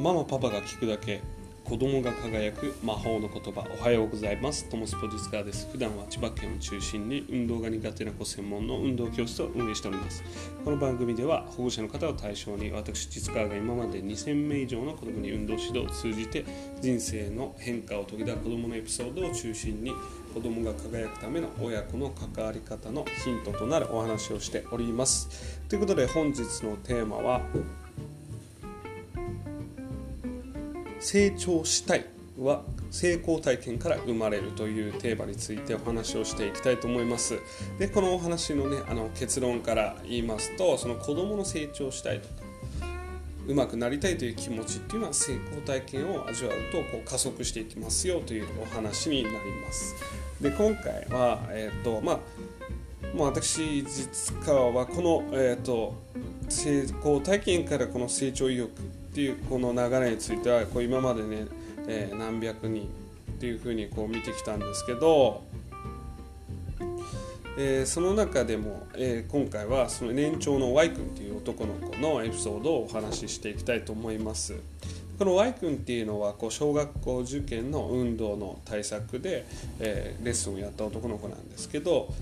ママパパが聞くだけ子供が輝く魔法の言葉。おはようございます。トモスポジスカーです。普段は千葉県を中心に運動が苦手な子専門の運動教室を運営しております。この番組では保護者の方を対象に私実川が今まで2000名以上の子供に運動指導を通じて人生の変化を遂げた子供のエピソードを中心に子供が輝くための親子の関わり方のヒントとなるお話をしております。ということで本日のテーマは成長したいは成功体験から生まれるというテーマについてお話をしていきたいと思います。でこのお話のねあの結論から言いますとその子供の成長したいとかうまくなりたいという気持ちっていうのは成功体験を味わうとこう加速していきますよというお話になります。で今回はえっ、ー、とまあもう私実川はこの、えーと成功体験からこの成長意欲っていうこの流れについてはこう今までね、えー、何百人っていうふうにこう見てきたんですけど、えー、その中でも、えー、今回はその年長の Y 君っていう男の子のエピソードをお話ししていきたいと思います。この Y 君っていうのはこう小学校受験の運動の対策で、えー、レッスンをやった男の子なんですけど、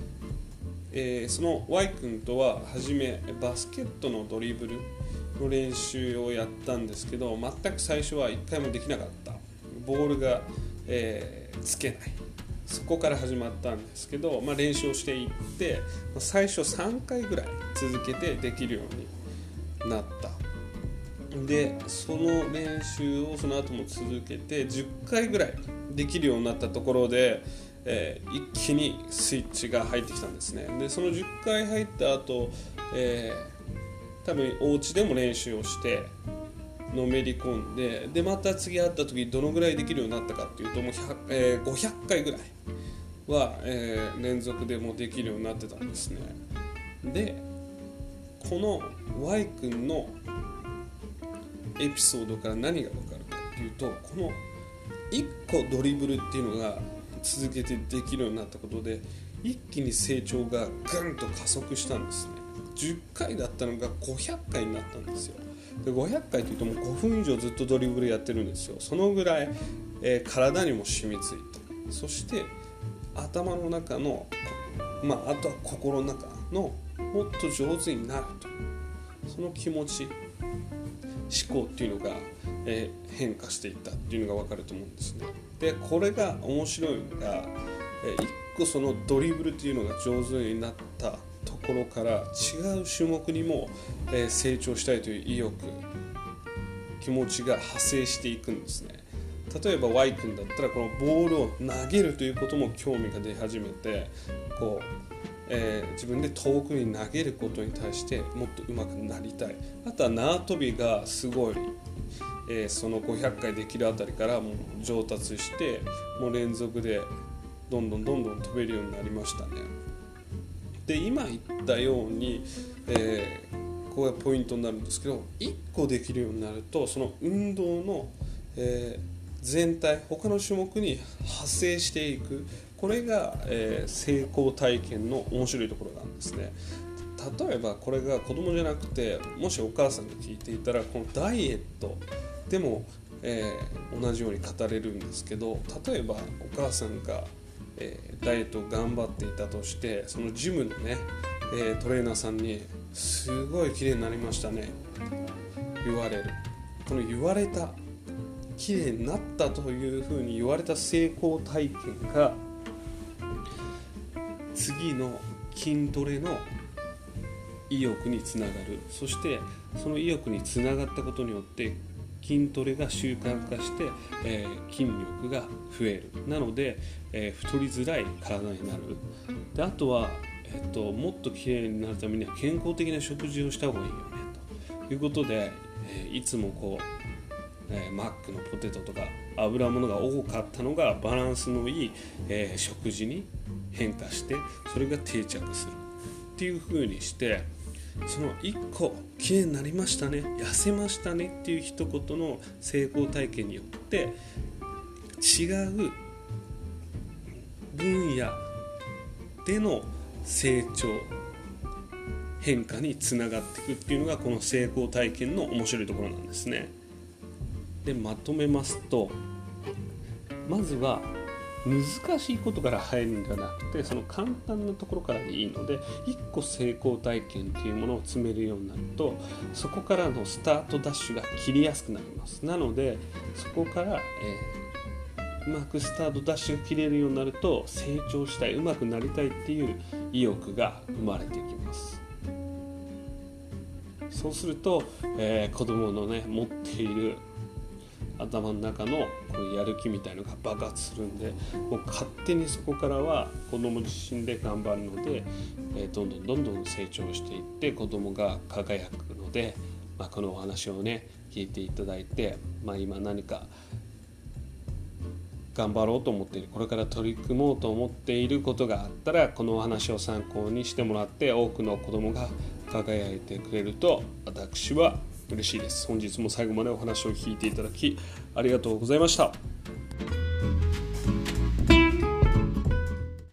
えー、その Y 君とは初めバスケットのドリブルの練習をやったんですけど全く最初は1回もできなかった。ボールが、えー、つけない。そこから始まったんですけど、まあ、練習をしていって最初3回ぐらい続けてできるようになった。でその練習をその後も続けて10回ぐらいできるようになったところで、えー、一気にスイッチが入ってきたんですね。でその10回入った後、えー多分お家でも練習をしてのめり込んででまた次会った時どのぐらいできるようになったかっていうともう、えー、500回ぐらいは、えー、連続でもできるようになってたんですね。でこの Y 君のエピソードから何が分かるかっていうとこの1個ドリブルっていうのが続けてできるようになったことで一気に成長がぐんと加速したんですね。10回だったのが500回になったんですよ。で500回というともう5分以上ずっとドリブルやってるんですよ。そのぐらい、えー、体にも染みついて。そして頭の中の、まあ、あとは心の中のもっと上手になると。その気持ち思考っていうのが、えー、変化していったっていうのが分かると思うんですね。でこれが面白いのが、えー、一個そのドリブルっていうのが上手になったころから違う種目にも、え成長したいという意欲気持ちが派生していくんですね例えば Y 君だったらこのボールを投げるということも興味が出始めてこう、えー、自分で遠くに投げることに対してもっと上手くなりたいあとは縄跳びがすごい、えー、その500回できるあたりからもう上達してもう連続でどんどんどんどん飛べるようになりましたね。で今言ったように、えー、ここがポイントになるんですけど1個できるようになるとその運動の、えー、全体他の種目に派生していく。これが、えー、成功体験の面白いところなんですね。例えばこれが子供じゃなくてもしお母さんが聞いていたらこのダイエットでも、えー、同じように語れるんですけど例えばお母さんがえー、ダイエットを頑張っていたとしてそのジムのね、えー、トレーナーさんに「すごい綺麗になりましたね」言われる。この言われた綺麗になったというふうに言われた成功体験が次の筋トレの意欲につながる。そしてその意欲につながったことによって筋トレが習慣化して、えー、筋力が増える。なので、えー、太りづらい体になる。であとは、えーと、もっと綺麗になるためには健康的な食事をした方がいいよねと。いうことで、えいつもこう、えマックのポテトとか油物が多かったのがバランスのいい、え食事に変化してそれが定着する。っていう風にしてその1個綺麗になりましたね痩せましたねっていう一言の成功体験によって違う分野での成長変化につながっていくっていうのがこの成功体験の面白いところなんですね。でまとめますとまずは難しいことから入るんではなくてその簡単なところからでいいので1個成功体験っていうものを積めるようになるとそこからのスタートダッシュが切りやすくなります。なのでそこから、えー、うまくスタートダッシュが切れるようになると成長したいうまくなりたいっていう意欲が生まれてきます。そうすると、えー、子供のね持っている頭の中のこうやる気みたいのが爆発するんでもう勝手にそこからは子供自身で頑張るので、えー、どんどんどんどん成長していって子供が輝くので、まあ、このお話をね聞いていただいて、まあ、今何か頑張ろうと思っているこれから取り組もうと思っていることがあったらこのお話を参考にしてもらって多くの子供が輝いてくれると私は嬉しいです。本日も最後までお話を聞いていただきありがとうございました。